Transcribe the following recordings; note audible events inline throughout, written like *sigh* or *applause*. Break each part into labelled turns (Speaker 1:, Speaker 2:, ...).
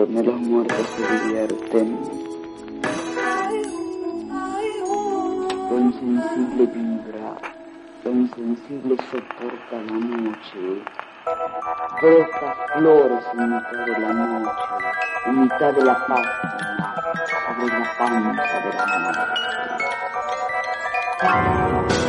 Speaker 1: Donde los muertos se divierten. Lo insensible vibra, lo insensible soporta la noche. Brota flores en mitad de la noche, en mitad de la página, sobre la panza de la muerte.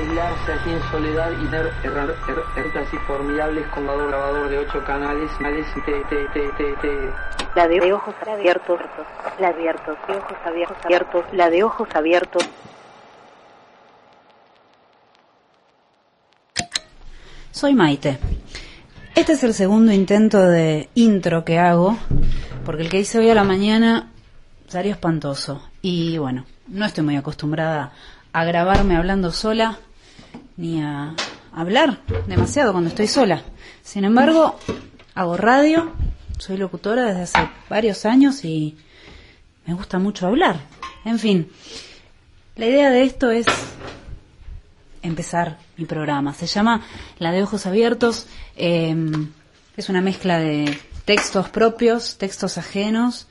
Speaker 2: Aislarse aquí en soledad y ver errar er- éxtasis formidables con grabador, grabador de ocho canales, canales y te, te, te, te, te-
Speaker 3: La de ojos abiertos, la abiertos, de ojos abiertos, abiertos, la de ojos abiertos.
Speaker 4: Soy Maite. Este es el segundo intento de intro que hago, porque el que hice hoy a la mañana salió espantoso. Y bueno, no estoy muy acostumbrada a grabarme hablando sola, ni a hablar demasiado cuando estoy sola. Sin embargo, hago radio, soy locutora desde hace varios años y me gusta mucho hablar. En fin, la idea de esto es empezar mi programa. Se llama La de Ojos Abiertos. eh, es una mezcla de textos propios, textos ajenos,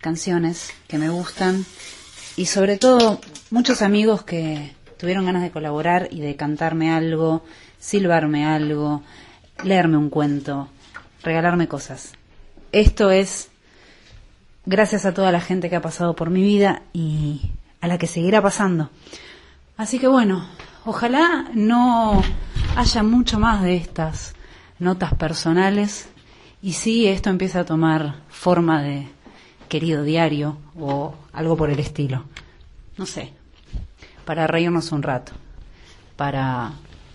Speaker 4: canciones que me gustan y sobre todo muchos amigos que tuvieron ganas de colaborar y de cantarme algo, silbarme algo, leerme un cuento, regalarme cosas. Esto es gracias a toda la gente que ha pasado por mi vida y a la que seguirá pasando. Así que bueno, ojalá no haya mucho más de estas notas personales y sí esto empieza a tomar forma de querido diario o algo por el estilo. No sé, para reírnos un rato, para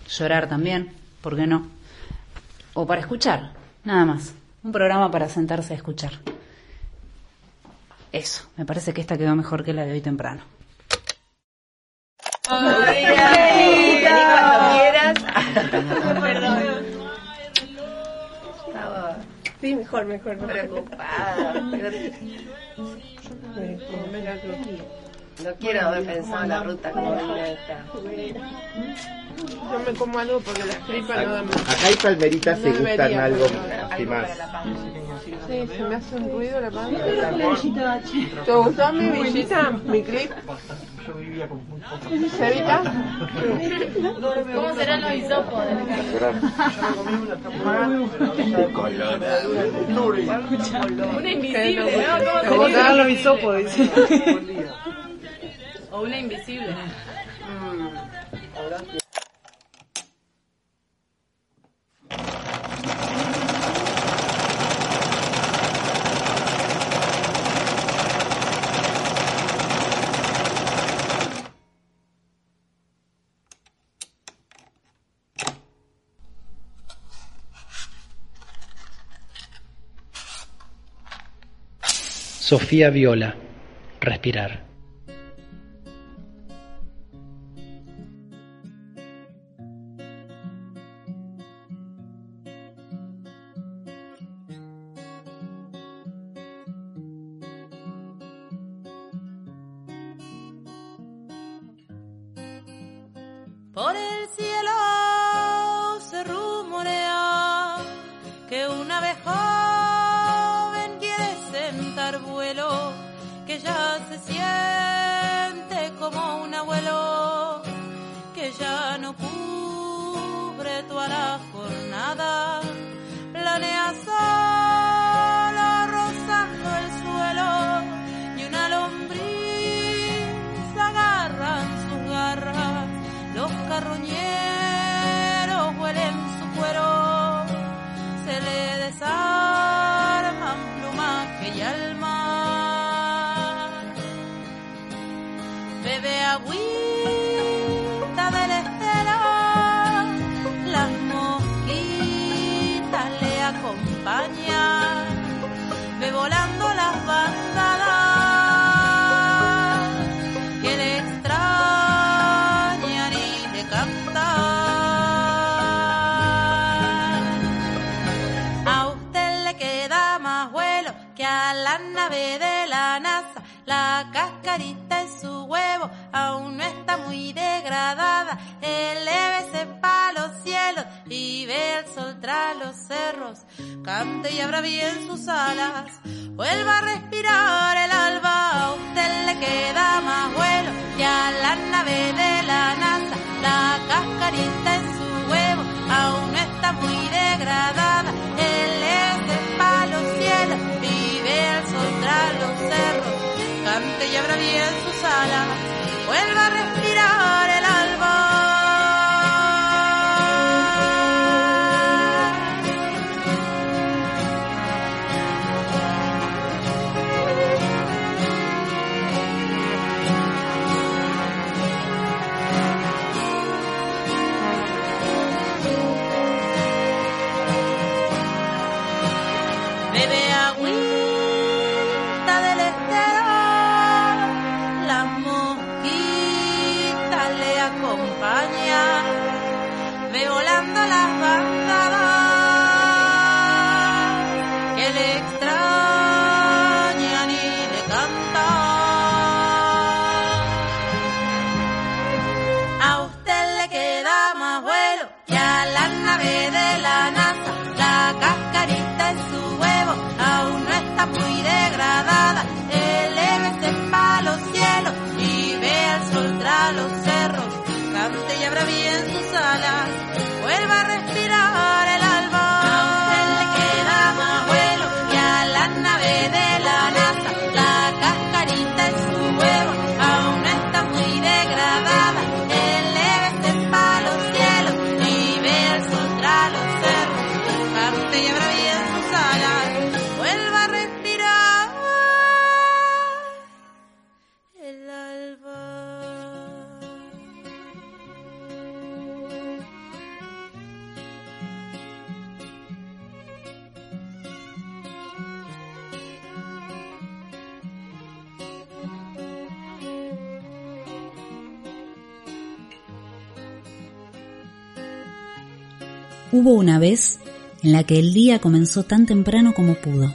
Speaker 4: llorar también, ¿por qué no? O para escuchar, nada más. Un programa para sentarse a escuchar. Eso, me parece que esta quedó mejor que la de hoy temprano.
Speaker 5: Vení cuando quieras. *laughs* Perdón. Estaba
Speaker 6: Sí, mejor, mejor. mejor.
Speaker 5: preocupada. No quiero haber pensado en la ruta como acá.
Speaker 6: Yo me como algo porque las tripas no dan
Speaker 7: Acá hay palmeritas
Speaker 6: No
Speaker 7: que gustan algo así más.
Speaker 6: Sí, se me hace un ruido la panza. ¿Te gustó mi villita? ¿Mi clip? ¿Cevita?
Speaker 8: ¿Cómo serán los hisopos? Una invisible, ¿no? ¿Cómo
Speaker 6: dan los hisopos?
Speaker 8: O invisible.
Speaker 9: Sofía Viola, respirar.
Speaker 10: actuará. Sol los cerros. Cante y abra bien sus alas. Vuelva a respirar el alba. A usted le queda más vuelo que a la nave de la NASA. La cascarita en su huevo aún está muy degradada. Elévese pa' los cielos y ve el sol tras los cerros cante y abra bien sus alas, vuelva a respirar
Speaker 4: Hubo una vez en la que el día comenzó tan temprano como pudo,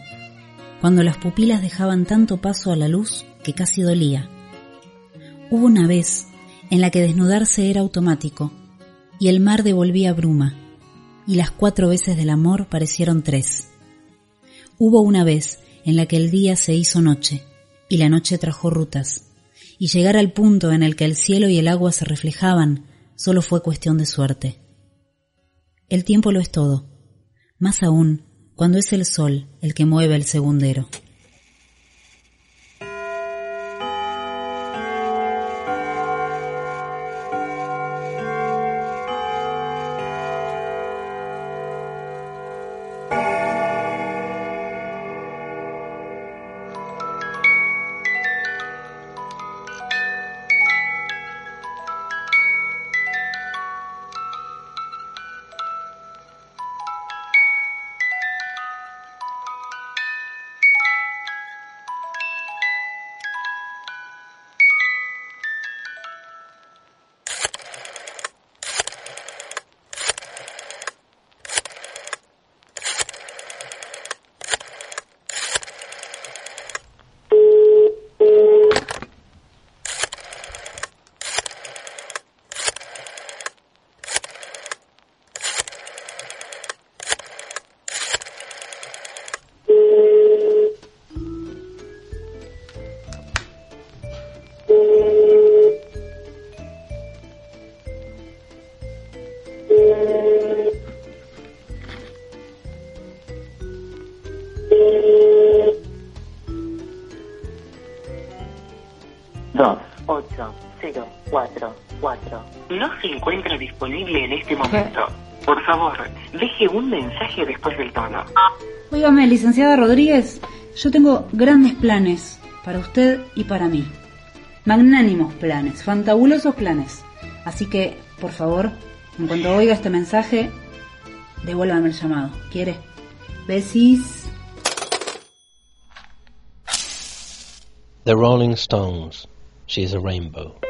Speaker 4: cuando las pupilas dejaban tanto paso a la luz que casi dolía. Hubo una vez en la que desnudarse era automático y el mar devolvía bruma y las cuatro veces del amor parecieron tres. Hubo una vez en la que el día se hizo noche y la noche trajo rutas y llegar al punto en el que el cielo y el agua se reflejaban solo fue cuestión de suerte. El tiempo lo es todo, más aún cuando es el sol el que mueve el segundero.
Speaker 7: 4, 4. No se encuentra disponible en este momento. *laughs* Por favor, deje un mensaje después del tono.
Speaker 4: Óigame, licenciada Rodríguez, yo tengo grandes planes para usted y para mí. Magnánimos planes, fantabulosos planes. Así que, por favor, en cuanto oiga este mensaje, devuélvame el llamado. ¿Quiere? Besis.
Speaker 9: The Rolling Stones.
Speaker 11: She is a rainbow.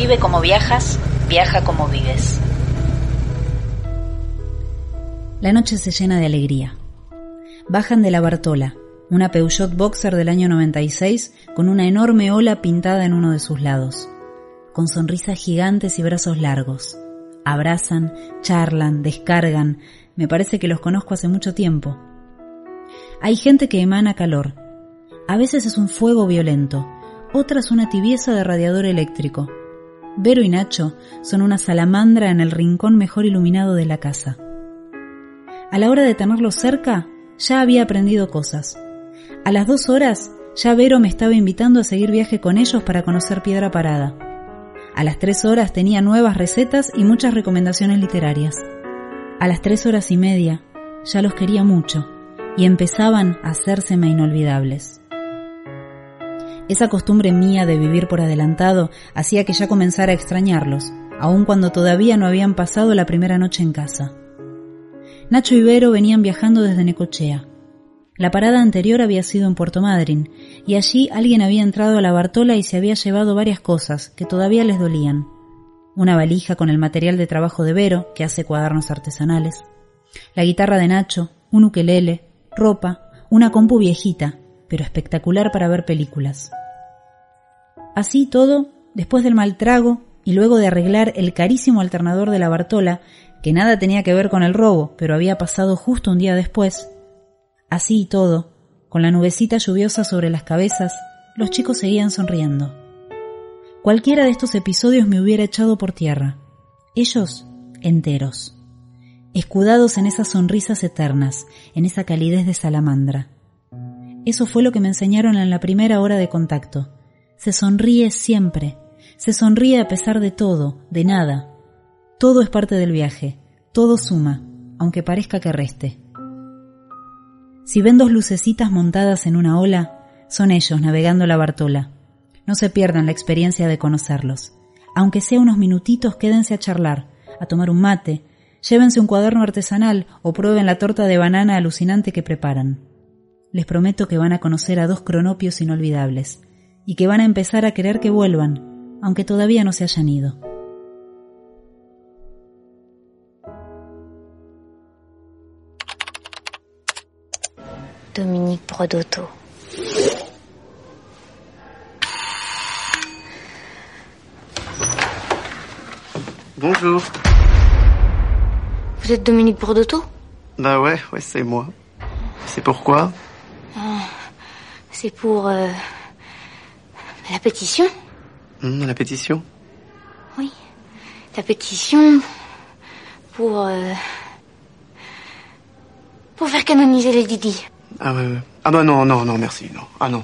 Speaker 4: Vive como viajas, viaja como vives. La noche se llena de alegría. Bajan de la Bartola, una Peugeot Boxer del año 96 con una enorme ola pintada en uno de sus lados, con sonrisas gigantes y brazos largos. Abrazan, charlan, descargan, me parece que los conozco hace mucho tiempo. Hay gente que emana calor. A veces es un fuego violento, otras una tibieza de radiador eléctrico. Vero y Nacho son una salamandra en el rincón mejor iluminado de la casa. A la hora de tenerlos cerca, ya había aprendido cosas. A las dos horas, ya Vero me estaba invitando a seguir viaje con ellos para conocer Piedra Parada. A las tres horas tenía nuevas recetas y muchas recomendaciones literarias. A las tres horas y media, ya los quería mucho y empezaban a hacérseme inolvidables. Esa costumbre mía de vivir por adelantado hacía que ya comenzara a extrañarlos, aun cuando todavía no habían pasado la primera noche en casa. Nacho y Vero venían viajando desde Necochea. La parada anterior había sido en Puerto Madryn, y allí alguien había entrado a la Bartola y se había llevado varias cosas que todavía les dolían. Una valija con el material de trabajo de Vero, que hace cuadernos artesanales, la guitarra de Nacho, un ukelele, ropa, una compu viejita, pero espectacular para ver películas. Así todo, después del mal trago y luego de arreglar el carísimo alternador de la Bartola, que nada tenía que ver con el robo, pero había pasado justo un día después, así todo, con la nubecita lluviosa sobre las cabezas, los chicos seguían sonriendo. Cualquiera de estos episodios me hubiera echado por tierra. Ellos, enteros. Escudados en esas sonrisas eternas, en esa calidez de salamandra. Eso fue lo que me enseñaron en la primera hora de contacto. Se sonríe siempre. Se sonríe a pesar de todo, de nada. Todo es parte del viaje. Todo suma, aunque parezca que reste. Si ven dos lucecitas montadas en una ola, son ellos navegando la Bartola. No se pierdan la experiencia de conocerlos. Aunque sea unos minutitos, quédense a charlar, a tomar un mate, llévense un cuaderno artesanal o prueben la torta de banana alucinante que preparan. Les prometo que van a conocer a dos cronopios inolvidables y que van a empezar a querer que vuelvan, aunque todavía no se hayan ido.
Speaker 12: Dominique Brodotto.
Speaker 13: Bonjour.
Speaker 12: Vous êtes Dominique Brodotto
Speaker 13: Bah ouais, ouais, c'est moi. C'est pourquoi
Speaker 12: C'est pour euh, la pétition
Speaker 13: Hum, La pétition
Speaker 12: Oui. La pétition pour... euh, pour faire canoniser les Didi.
Speaker 13: Ah ouais, ouais. Ah bah non, non, non, merci, non. Ah non.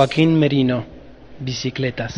Speaker 14: Joaquín Merino, bicicletas.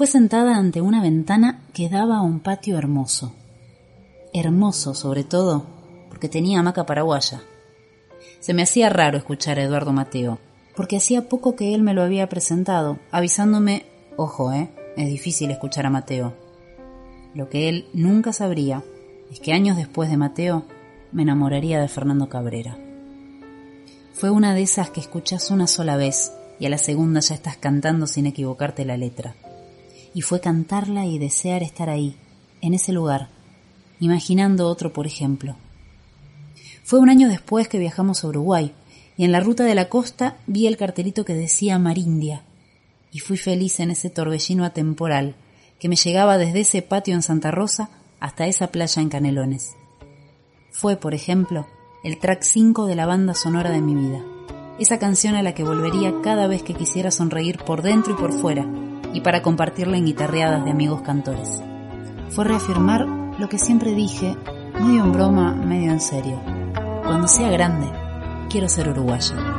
Speaker 4: Fue sentada ante una ventana que daba a un patio hermoso. Hermoso, sobre todo, porque tenía hamaca paraguaya. Se me hacía raro escuchar a Eduardo Mateo, porque hacía poco que él me lo había presentado, avisándome, ojo, eh, es difícil escuchar a Mateo. Lo que él nunca sabría es que años después de Mateo me enamoraría de Fernando Cabrera. Fue una de esas que escuchas una sola vez y a la segunda ya estás cantando sin equivocarte la letra. Y fue cantarla y desear estar ahí, en ese lugar, imaginando otro por ejemplo. Fue un año después que viajamos a Uruguay y en la ruta de la costa vi el cartelito que decía Marindia y fui feliz en ese torbellino atemporal que me llegaba desde ese patio en Santa Rosa hasta esa playa en Canelones. Fue, por ejemplo, el track 5 de la banda sonora de mi vida, esa canción a la que volvería cada vez que quisiera sonreír por dentro y por fuera, y para compartirla en guitarreadas de amigos cantores. Fue reafirmar lo que siempre dije, medio en broma, medio en serio. Cuando sea grande, quiero ser uruguaya.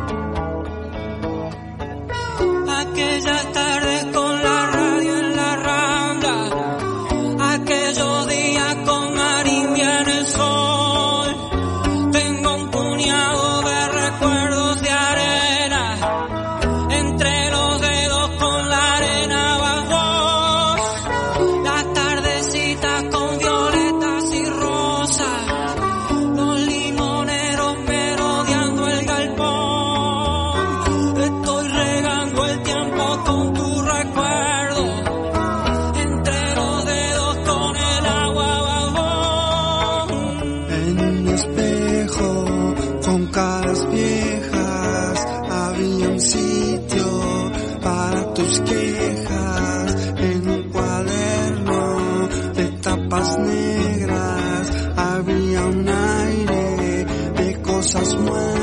Speaker 15: Tus quejas. En un cuaderno de tapas negras, había un aire de cosas muertas.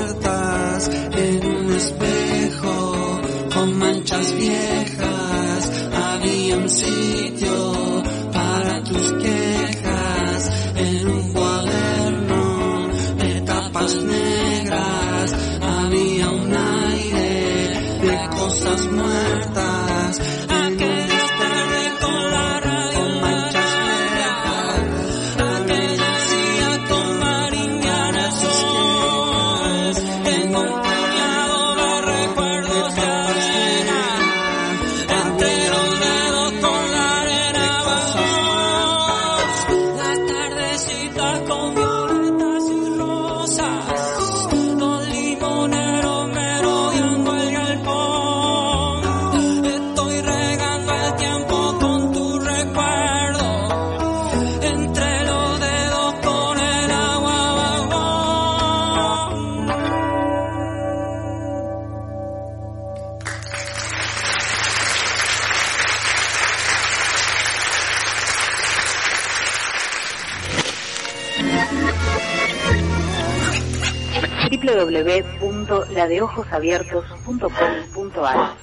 Speaker 3: www.ladeojosabiertos.com.ar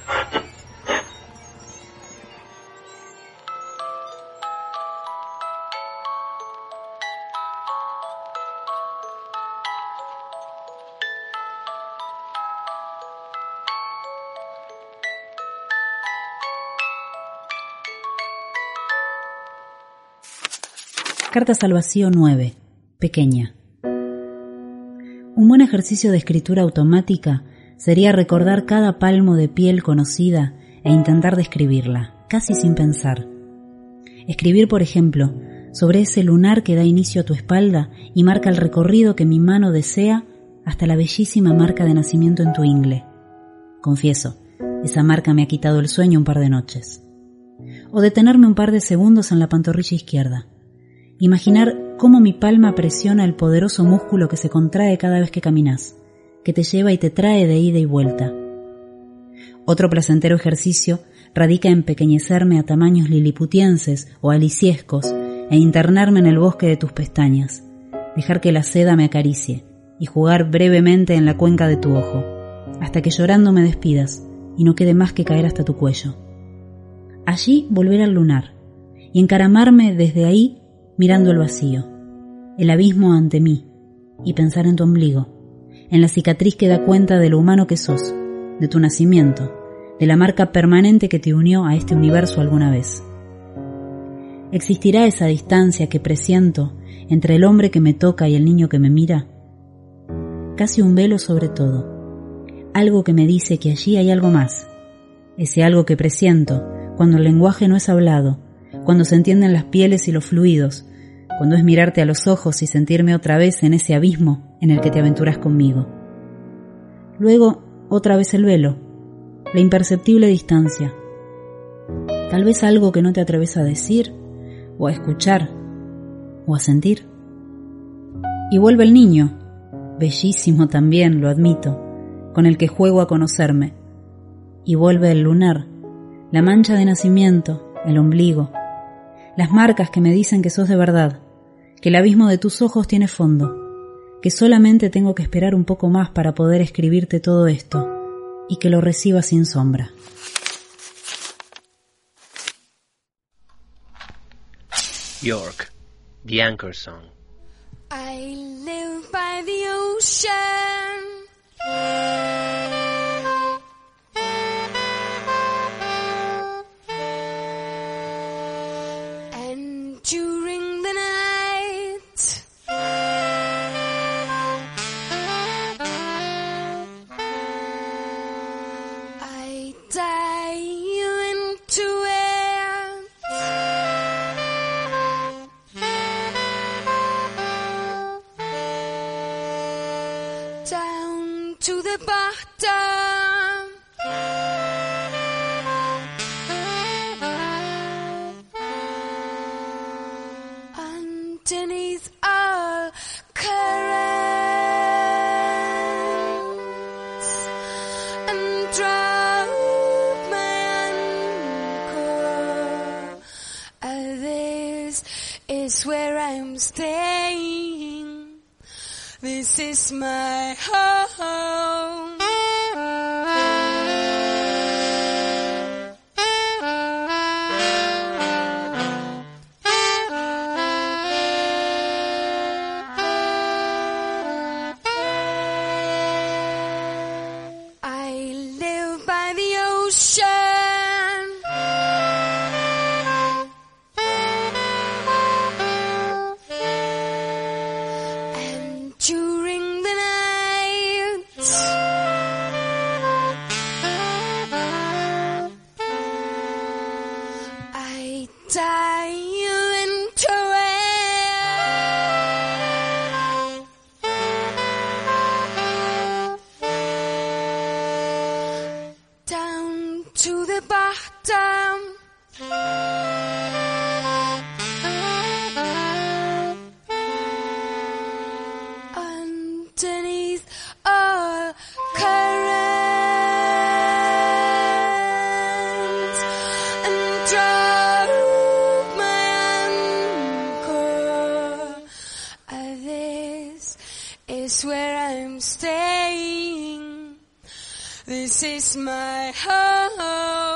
Speaker 4: Cartas al vacío 9. Pequeña. Un buen ejercicio de escritura automática sería recordar cada palmo de piel conocida e intentar describirla, casi sin pensar. Escribir, por ejemplo, sobre ese lunar que da inicio a tu espalda y marca el recorrido que mi mano desea hasta la bellísima marca de nacimiento en tu ingle. Confieso, esa marca me ha quitado el sueño un par de noches. O detenerme un par de segundos en la pantorrilla izquierda. Imaginar cómo mi palma presiona el poderoso músculo que se contrae cada vez que caminas, que te lleva y te trae de ida y vuelta. Otro placentero ejercicio radica en pequeñecerme a tamaños liliputienses o aliciescos e internarme en el bosque de tus pestañas, dejar que la seda me acaricie y jugar brevemente en la cuenca de tu ojo, hasta que llorando me despidas y no quede más que caer hasta tu cuello. Allí volver al lunar y encaramarme desde ahí mirando el vacío, el abismo ante mí, y pensar en tu ombligo, en la cicatriz que da cuenta de lo humano que sos, de tu nacimiento, de la marca permanente que te unió a este universo alguna vez. ¿Existirá esa distancia que presiento entre el hombre que me toca y el niño que me mira? Casi un velo sobre todo, algo que me dice que allí hay algo más, ese algo que presiento cuando el lenguaje no es hablado, cuando se entienden las pieles y los fluidos, cuando es mirarte a los ojos y sentirme otra vez en ese abismo en el que te aventuras conmigo. Luego, otra vez el velo, la imperceptible distancia. Tal vez algo que no te atreves a decir, o a escuchar, o a sentir. Y vuelve el niño, bellísimo también, lo admito, con el que juego a conocerme. Y vuelve el lunar, la mancha de nacimiento, el ombligo, las marcas que me dicen que sos de verdad, que el abismo de tus ojos tiene fondo, que solamente tengo que esperar un poco más para poder escribirte todo esto y que lo reciba sin sombra.
Speaker 9: York, The Anchor Song.
Speaker 16: I live by the ocean. This is my home. This is my home.